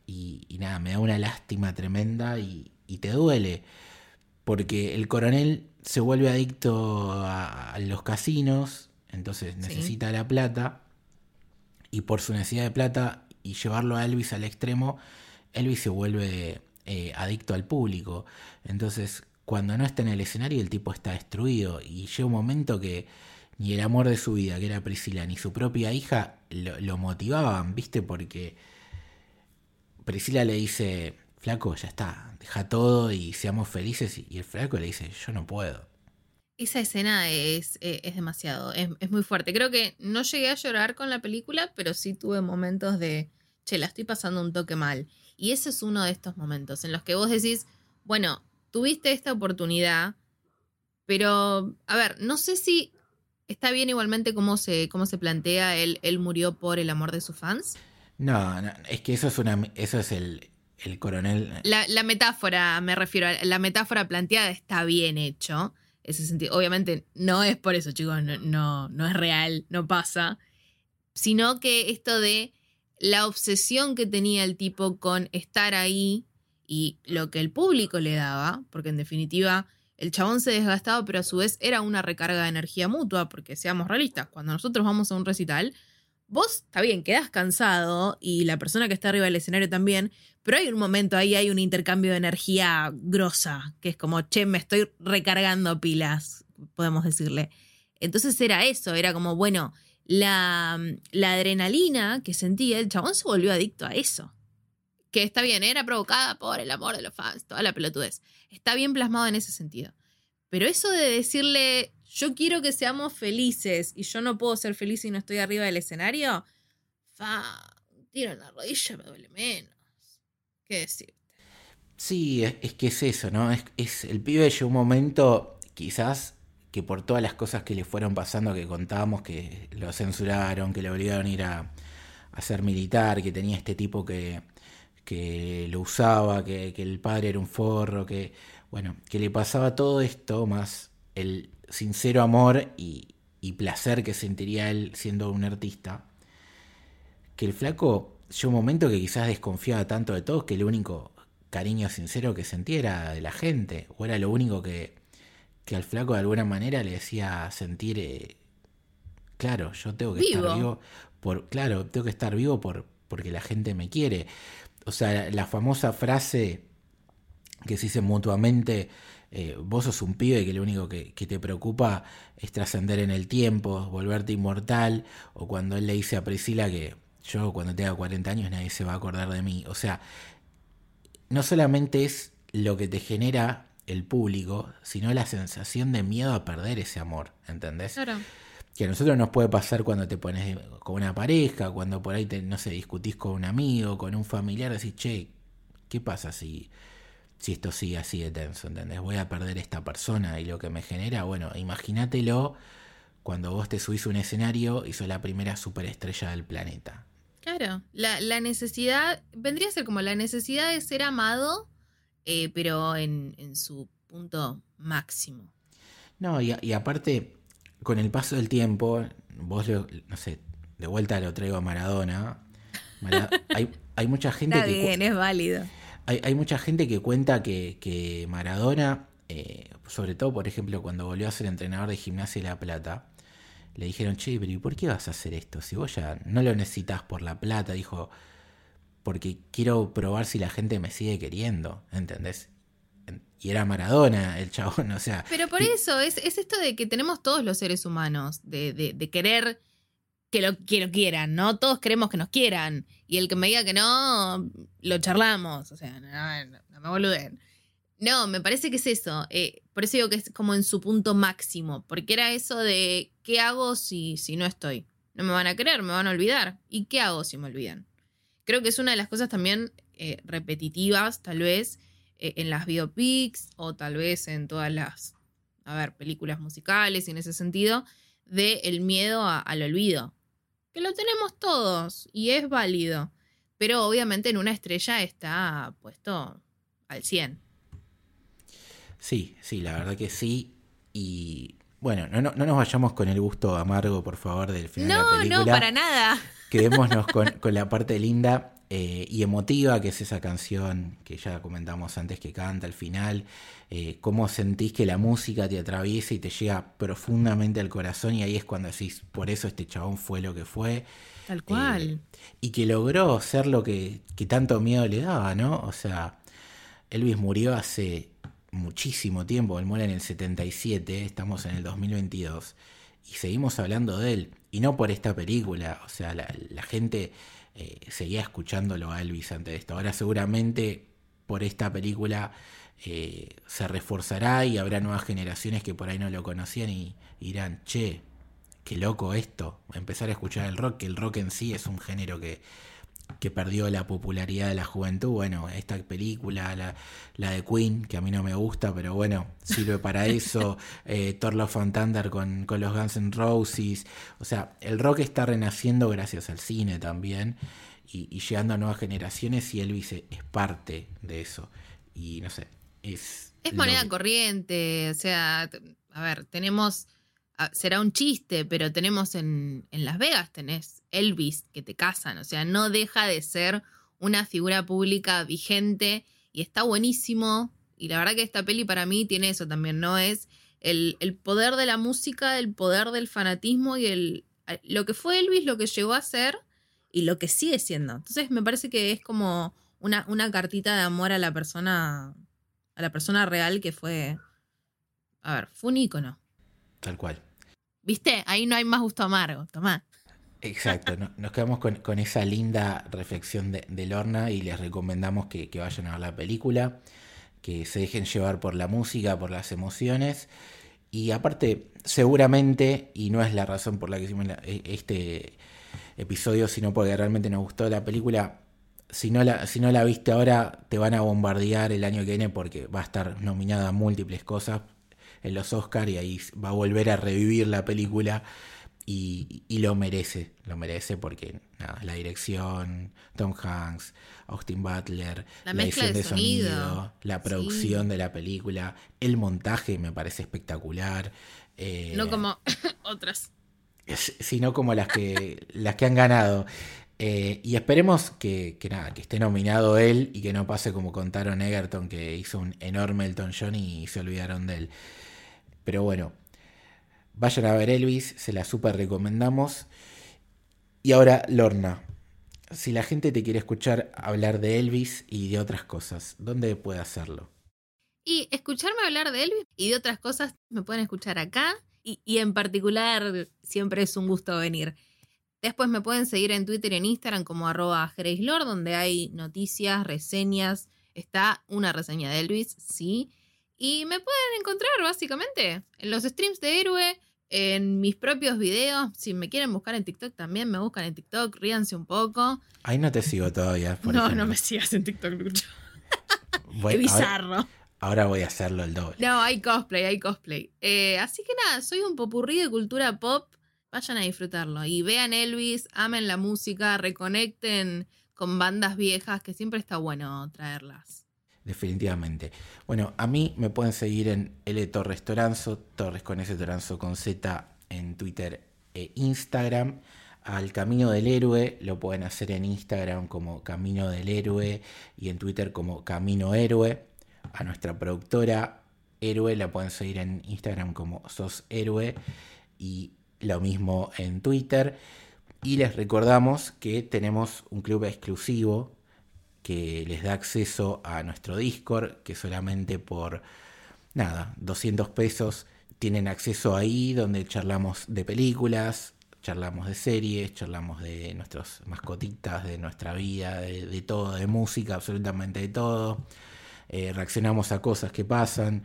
Y, nada, me da una lástima tremenda y, te duele. Porque el coronel se vuelve adicto a los casinos, entonces necesita la plata y por su necesidad de plata y llevarlo a Elvis al extremo, Elvis se vuelve eh, adicto al público. Entonces, cuando no está en el escenario, el tipo está destruido y llega un momento que ni el amor de su vida, que era Priscila, ni su propia hija lo, lo motivaban, ¿viste? Porque Priscila le dice, flaco, ya está, deja todo y seamos felices. Y el flaco le dice, yo no puedo. Esa escena es, eh, es demasiado, es, es muy fuerte. Creo que no llegué a llorar con la película, pero sí tuve momentos de, che, la estoy pasando un toque mal. Y ese es uno de estos momentos en los que vos decís, bueno, tuviste esta oportunidad, pero, a ver, no sé si está bien igualmente cómo se, cómo se plantea él, él murió por el amor de sus fans. No, no, es que eso es una eso es el, el coronel. La, la metáfora, me refiero, a la metáfora planteada está bien hecho. Ese sentido, obviamente no es por eso, chicos, no, no, es real, no pasa. Sino que esto de la obsesión que tenía el tipo con estar ahí y lo que el público le daba, porque en definitiva el chabón se desgastaba, pero a su vez era una recarga de energía mutua, porque seamos realistas, cuando nosotros vamos a un recital, vos, está bien, quedás cansado y la persona que está arriba del escenario también, pero hay un momento ahí, hay un intercambio de energía grosa, que es como, che, me estoy recargando pilas, podemos decirle. Entonces era eso, era como, bueno, la, la adrenalina que sentía, el chabón se volvió adicto a eso. Que está bien, era provocada por el amor de los fans, toda la pelotudez. Está bien plasmado en ese sentido. Pero eso de decirle, yo quiero que seamos felices y yo no puedo ser feliz si no estoy arriba del escenario, fa, tiro en la rodilla me duele menos. ¿Qué decirte? Sí, es, es que es eso, ¿no? Es, el pibe llegó un momento, quizás, que por todas las cosas que le fueron pasando, que contábamos, que lo censuraron, que le obligaron a ir a, a ser militar, que tenía este tipo que, que lo usaba, que, que el padre era un forro, que, bueno, que le pasaba todo esto, más el sincero amor y, y placer que sentiría él siendo un artista, que el flaco llegó un momento que quizás desconfiaba tanto de todos que el único cariño sincero que sentía era de la gente, o era lo único que, que al flaco de alguna manera le decía sentir, eh, claro, yo tengo que Vivo. estar vivo, por, claro, tengo que estar vivo por, porque la gente me quiere. O sea, la famosa frase que se dice mutuamente, eh, vos sos un pibe que lo único que, que te preocupa es trascender en el tiempo, volverte inmortal, o cuando él le dice a Priscila que yo cuando tenga 40 años nadie se va a acordar de mí. O sea, no solamente es lo que te genera el público, sino la sensación de miedo a perder ese amor, ¿entendés? Claro. Que a nosotros nos puede pasar cuando te pones con una pareja, cuando por ahí te, no sé, discutís con un amigo, con un familiar, decís, che, ¿qué pasa si, si esto sigue así de tenso? ¿Entendés? Voy a perder esta persona y lo que me genera, bueno, imagínatelo cuando vos te subís a un escenario y sos la primera superestrella del planeta. Claro, la, la necesidad, vendría a ser como la necesidad de ser amado, eh, pero en, en su punto máximo. No, y, y aparte, con el paso del tiempo, vos, lo- no sé, de vuelta lo traigo a Maradona. Mara- [laughs] hay, hay mucha gente Está que... bien, es válido. Hay, hay mucha gente que cuenta que, que Maradona, eh, sobre todo, por ejemplo, cuando volvió a ser entrenador de gimnasia de La Plata, le dijeron, che, pero ¿y por qué vas a hacer esto? Si vos ya no lo necesitas por la plata, dijo, porque quiero probar si la gente me sigue queriendo, ¿entendés? Y era Maradona el chabón, [laughs] o sea... Pero por y- eso, es, es esto de que tenemos todos los seres humanos, de, de, de querer que lo, que lo quieran, ¿no? Todos queremos que nos quieran. Y el que me diga que no, lo charlamos. O sea, no, no- no me boluden. No, me parece que es eso. eh, por eso digo que es como en su punto máximo. Porque era eso de, ¿qué hago si, si no estoy? No me van a querer, me van a olvidar. ¿Y qué hago si me olvidan? Creo que es una de las cosas también eh, repetitivas, tal vez, eh, en las biopics o tal vez en todas las, a ver, películas musicales y en ese sentido, de el miedo al olvido. Que lo tenemos todos y es válido. Pero obviamente en una estrella está puesto al 100. Sí, sí, la verdad que sí. Y bueno, no, no, no nos vayamos con el gusto amargo, por favor, del final de la No, película. no, para nada. [laughs] Quedémonos con, con la parte linda eh, y emotiva, que es esa canción que ya comentamos antes que canta al final. Eh, cómo sentís que la música te atraviesa y te llega profundamente al corazón y ahí es cuando decís, por eso este chabón fue lo que fue. Tal cual. Eh, y que logró ser lo que, que tanto miedo le daba, ¿no? O sea, Elvis murió hace muchísimo tiempo, él muere en el 77, estamos en el 2022. y seguimos hablando de él. Y no por esta película, o sea, la, gente eh, seguía escuchándolo a Elvis antes de esto. Ahora seguramente por esta película eh, se reforzará y habrá nuevas generaciones que por ahí no lo conocían y, y dirán, che, qué loco esto, empezar a escuchar el rock, que el rock en sí es un género que que perdió la popularidad de la juventud. Bueno, esta película, la, la de Queen, que a mí no me gusta, pero bueno, sirve para [laughs] eso. eh, Thor Love Thunder con, con, los Guns N' Roses. O sea, el rock está renaciendo gracias al cine también y, y llegando a nuevas generaciones y Elvis es parte de eso. Y no sé, es... Es moneda corriente, o sea, a ver, tenemos será un chiste, pero tenemos en, en, Las Vegas, tenés Elvis que te casan, o sea, no deja de ser una figura pública vigente y está buenísimo. Y la verdad que esta peli para mí tiene eso también, ¿no? Es el, el poder de la música, el poder del fanatismo y el, lo que fue Elvis, lo que llegó a ser y lo que sigue siendo. Entonces me parece que es como una, una cartita de amor a la persona, a la persona real que fue, a ver, fue un ícono. Tal cual. ¿Viste? Ahí no hay más gusto amargo. Tomá. Exacto, nos quedamos con, esa linda reflexión de, Lorna y les recomendamos que, vayan a ver la película, que se dejen llevar por la música, por las emociones. Y aparte, seguramente, y no es la razón por la que hicimos e, este episodio, sino porque realmente nos gustó la película, si no la, si no la viste ahora, te van a bombardear el año que viene porque va a estar nominada a múltiples cosas, en los Oscars y ahí va a volver a revivir la película y, lo merece, lo merece porque la dirección, Tom Hanks, Austin Butler, la, edición de, sonido, la producción de la película, el montaje me parece espectacular. Eh, no como [laughs] otras. Sino como las que, las que han ganado. Eh, y esperemos que, que, nada, que esté nominado él y que no pase como contaron Egerton, que hizo un enorme Elton John y se olvidaron de él. Pero bueno, vayan a ver Elvis, se la super recomendamos. Y ahora, Lorna, si la gente te quiere escuchar hablar de Elvis y de otras cosas, ¿dónde puede hacerlo? Y escucharme hablar de Elvis y de otras cosas me pueden escuchar acá y, y en particular siempre es un gusto venir. Después me pueden seguir en Twitter y en Instagram como arroba Lord, donde hay noticias, reseñas. Está una reseña de Elvis, sí. Y me pueden encontrar básicamente en los streams de Héroe, en mis propios videos. Si me quieren buscar en TikTok también, me buscan en TikTok, ríanse un poco. Ahí no te sigo todavía. no, no me sigas en TikTok, Lucho. [laughs] Qué bizarro. Ahora, voy a hacerlo el doble. No, hay cosplay, hay cosplay. Eh, así que nada, soy un popurrí de cultura pop. Vayan a disfrutarlo. Y vean Elvis, amen la música, reconecten con bandas viejas, que siempre está bueno traerlas definitivamente. Bueno, a mí me pueden seguir en L Torres Toranzo, Torres con S Toranzo con Z en Twitter e Instagram. Al Camino del Héroe lo pueden hacer en Instagram como Camino del Héroe y en Twitter como Camino Héroe. A nuestra productora Héroe la pueden seguir en Instagram como Sos Héroe y lo mismo en Twitter. Y les recordamos que tenemos un club exclusivo que les da acceso a nuestro Discord, que solamente por nada, 200 pesos tienen acceso ahí donde charlamos de películas, charlamos de series, charlamos de nuestras mascotitas, de nuestra vida, de, todo, de música, absolutamente de todo. Eh, reaccionamos a cosas que pasan.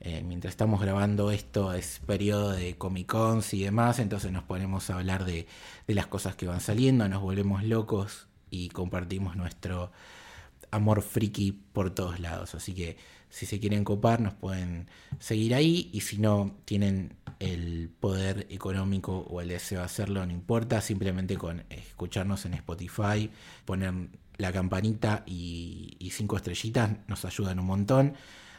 Eh, mientras estamos grabando esto es periodo de Comic Cons y demás, entonces nos ponemos a hablar de, de las cosas que van saliendo, nos volvemos locos y compartimos nuestro, amor friki por todos lados. Así que si se quieren copar, nos pueden seguir ahí. Y si no tienen el poder económico o el deseo de hacerlo, no importa. Simplemente con escucharnos en Spotify, poner la campanita y, cinco estrellitas nos ayudan un montón.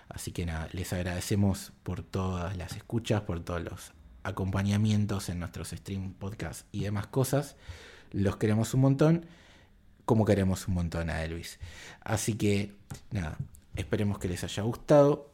Así que nada, les agradecemos por todas las escuchas, por todos los acompañamientos en nuestros stream, podcast y demás cosas. Los queremos un montón como queremos un montón a Elvis. Así que, nada, esperemos que les haya gustado.